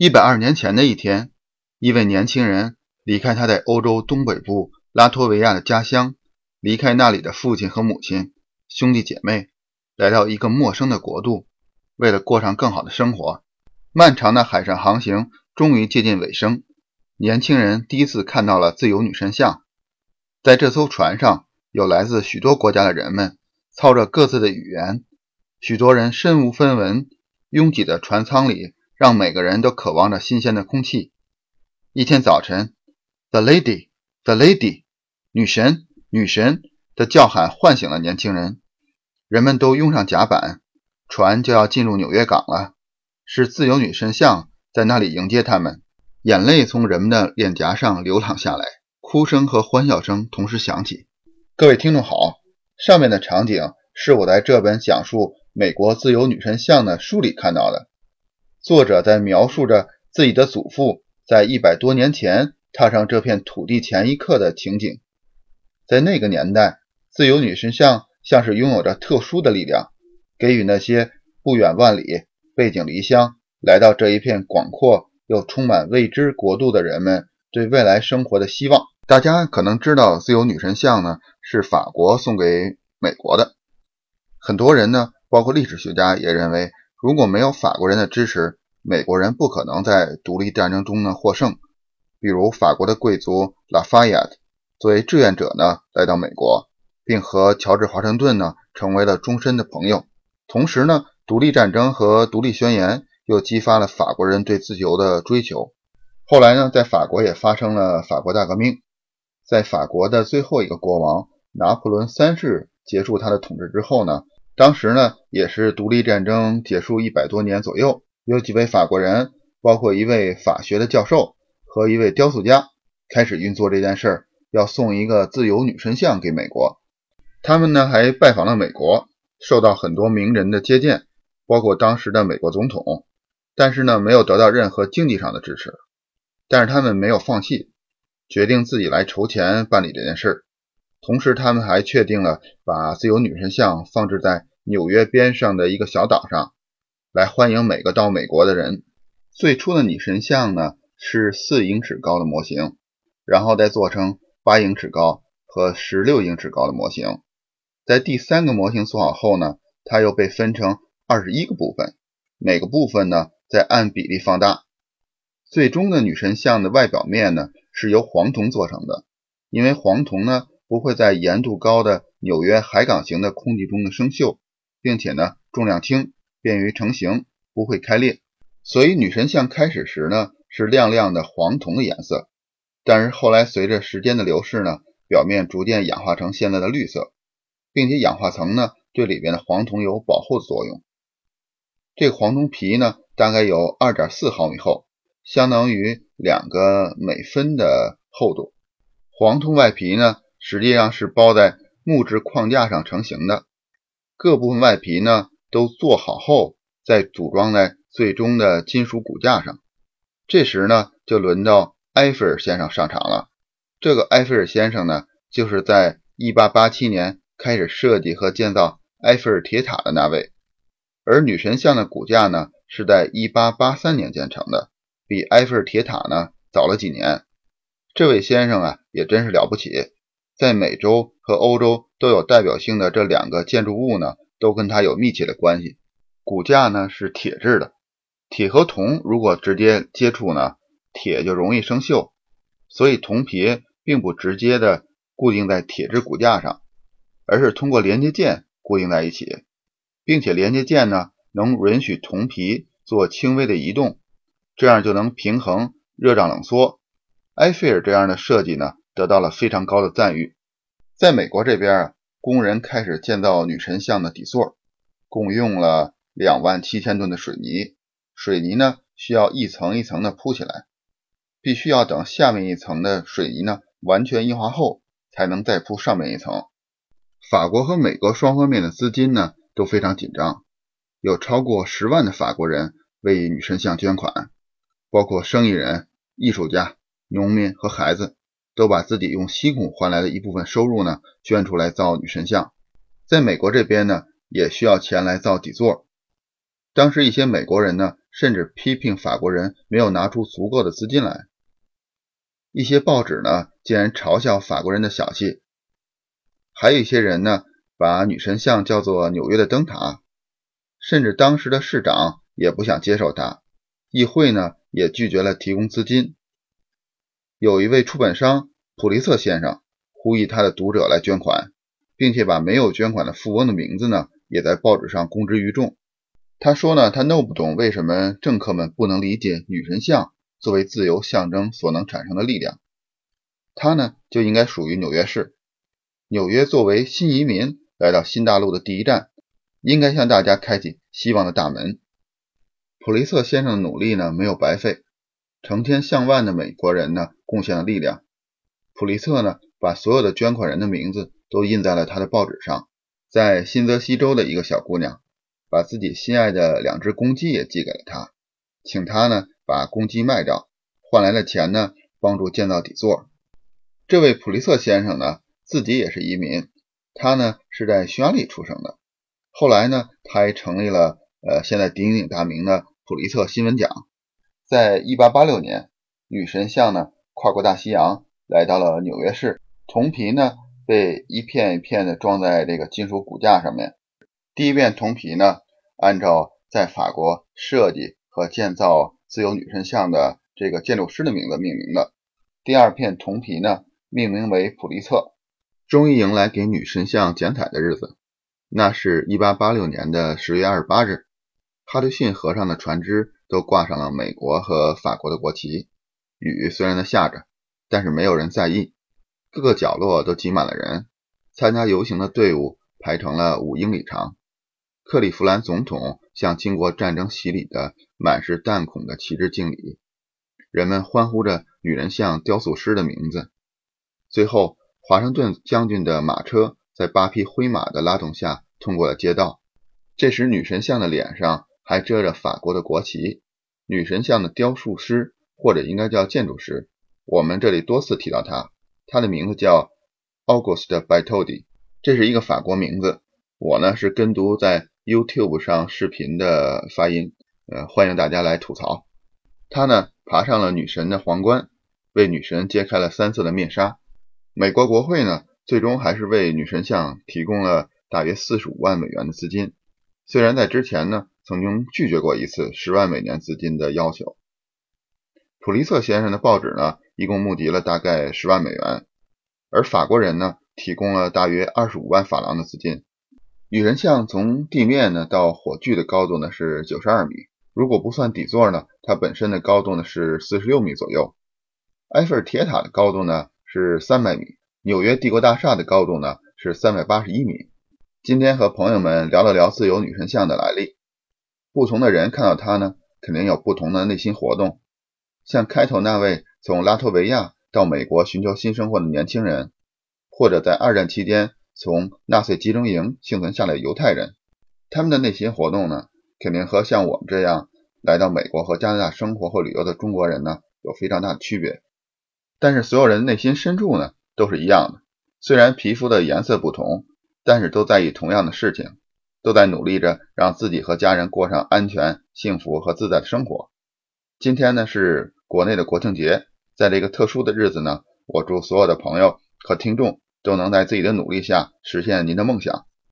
一百二年前的一天，一位年轻人离开他在欧洲东北部拉脱维亚的家乡，离开那里的父亲和母亲、兄弟姐妹，来到一个陌生的国度，为了过上更好的生活。漫长的海上航行终于接近尾声，年轻人第一次看到了自由女神像。在这艘船上，有来自许多国家的人们，操着各自的语言，许多人身无分文，拥挤的船舱里。让每个人都渴望着新鲜的空气。一天早晨，“The lady, the lady，女神，女神”的叫喊唤醒了年轻人。人们都拥上甲板，船就要进入纽约港了。是自由女神像在那里迎接他们。眼泪从人们的脸颊上流淌下来，哭声和欢笑声同时响起。各位听众好，上面的场景是我在这本讲述美国自由女神像的书里看到的。作者在描述着自己的祖父在一百多年前踏上这片土地前一刻的情景。在那个年代，自由女神像像是拥有着特殊的力量，给予那些不远万里、背井离乡来到这一片广阔又充满未知国度的人们对未来生活的希望。大家可能知道，自由女神像呢是法国送给美国的。很多人呢，包括历史学家也认为。如果没有法国人的支持，美国人不可能在独立战争中呢获胜。比如法国的贵族拉法耶特作为志愿者呢来到美国，并和乔治华盛顿呢成为了终身的朋友。同时呢，独立战争和独立宣言又激发了法国人对自由的追求。后来呢，在法国也发生了法国大革命。在法国的最后一个国王拿破仑三世结束他的统治之后呢。当时呢，也是独立战争结束一百多年左右，有几位法国人，包括一位法学的教授和一位雕塑家，开始运作这件事儿，要送一个自由女神像给美国。他们呢还拜访了美国，受到很多名人的接见，包括当时的美国总统，但是呢没有得到任何经济上的支持。但是他们没有放弃，决定自己来筹钱办理这件事儿。同时，他们还确定了把自由女神像放置在纽约边上的一个小岛上，来欢迎每个到美国的人。最初的女神像呢是四英尺高的模型，然后再做成八英尺高和十六英尺高的模型。在第三个模型做好后呢，它又被分成二十一个部分，每个部分呢再按比例放大。最终的女神像的外表面呢是由黄铜做成的，因为黄铜呢。不会在盐度高的纽约海港型的空气中的生锈，并且呢重量轻，便于成型，不会开裂。所以女神像开始时呢是亮亮的黄铜的颜色，但是后来随着时间的流逝呢，表面逐渐氧化成现在的绿色，并且氧化层呢对里边的黄铜有保护的作用。这黄铜皮呢大概有二点四毫米厚，相当于两个美分的厚度。黄铜外皮呢。实际上是包在木质框架上成型的，各部分外皮呢都做好后，再组装在最终的金属骨架上。这时呢，就轮到埃菲尔先生上场了。这个埃菲尔先生呢，就是在1887年开始设计和建造埃菲尔铁塔的那位。而女神像的骨架呢，是在1883年建成的，比埃菲尔铁塔呢早了几年。这位先生啊，也真是了不起。在美洲和欧洲都有代表性的这两个建筑物呢，都跟它有密切的关系。骨架呢是铁制的，铁和铜如果直接接触呢，铁就容易生锈，所以铜皮并不直接的固定在铁质骨架上，而是通过连接件固定在一起，并且连接件呢能允许铜皮做轻微的移动，这样就能平衡热胀冷缩。埃菲尔这样的设计呢。得到了非常高的赞誉。在美国这边啊，工人开始建造女神像的底座，共用了两万七千吨的水泥。水泥呢，需要一层一层的铺起来，必须要等下面一层的水泥呢完全硬化后，才能再铺上面一层。法国和美国双方面的资金呢都非常紧张，有超过十万的法国人为女神像捐款，包括生意人、艺术家、农民和孩子。都把自己用辛苦换来的一部分收入呢捐出来造女神像，在美国这边呢也需要钱来造底座。当时一些美国人呢甚至批评法国人没有拿出足够的资金来。一些报纸呢，竟然嘲笑法国人的小气；还有一些人呢，把女神像叫做纽约的灯塔。甚至当时的市长也不想接受它，议会呢也拒绝了提供资金。有一位出版商普利策先生呼吁他的读者来捐款，并且把没有捐款的富翁的名字呢也在报纸上公之于众。他说呢，他弄不懂为什么政客们不能理解女神像作为自由象征所能产生的力量。他呢就应该属于纽约市。纽约作为新移民来到新大陆的第一站。应该向大家开启希望的大门。普利策先生的努力呢没有白费，成千上万的美国人呢贡献了力量。普利策呢把所有的捐款人的名字都印在了他的报纸上。在新泽西州的一个小姑娘把自己心爱的两只公鸡也寄给了他，请他呢把公鸡卖掉，换来了钱呢帮助建造底座。这位普利策先生呢自己也是移民，他呢是在匈牙利出生的。后来呢，他还成立了呃现在鼎鼎大名的普利策新闻奖。在1886年，女神像呢跨过大西洋来到了纽约市，铜皮呢被一片一片的装在这个金属骨架上面。第一片铜皮呢，按照在法国设计和建造自由女神像的这个建筑师的名字命名的。第二片铜皮呢，命名为普利策。终于迎来给女神像剪彩的日子。那是一八八六年的十月二十八日，哈德逊河上的船只都挂上了美国和法国的国旗。雨虽然在下着，但是没有人在意。各个角落都挤满了人，参加游行的队伍排成了五英里长。克利夫兰总统向经过战争洗礼的满是弹孔的旗帜敬礼，人们欢呼着女人像雕塑师的名字。最后，华盛顿将军的马车。在八匹灰马的拉动下，通过了街道。这时，女神像的脸上还遮着法国的国旗。女神像的雕塑师，或者应该叫建筑师，我们这里多次提到他，他的名字叫 Auguste Baitodi，这是一个法国名字。我呢是跟读在 YouTube 上视频的发音，呃，欢迎大家来吐槽。他呢爬上了女神的皇冠，为女神揭开了三色的面纱。美国国会呢？最终还是为女神像提供了大约四十五万美元的资金，虽然在之前呢曾经拒绝过一次十万美元资金的要求。普利策先生的报纸呢一共募集了大概十万美元，而法国人呢提供了大约二十五万法郎的资金。女神像从地面呢到火炬的高度呢是九十二米，如果不算底座呢，它本身的高度呢是四十六米左右。埃菲尔铁塔的高度呢是三百米。纽约帝国大厦的高度呢是三百八十一米。今天和朋友们聊了聊自由女神像的来历。不同的人看到他呢，肯定有不同的内心活动。像开头那位从拉脱维亚到美国寻求新生活的年轻人，或者在二战期间从纳粹集中营幸存下来的犹太人，他们的内心活动呢，肯定和像我们这样来到美国和加拿大生活或旅游的中国人呢，有非常大的区别。但是所有人内心深处呢？都是一样的，虽然皮肤的颜色不同，但是都在意同样的事情，都在努力着让自己和家人过上安全、幸福和自在的生活。今天呢是国内的国庆节，在这个特殊的日子呢，我祝所有的朋友和听众都能在自己的努力下实现您的梦想。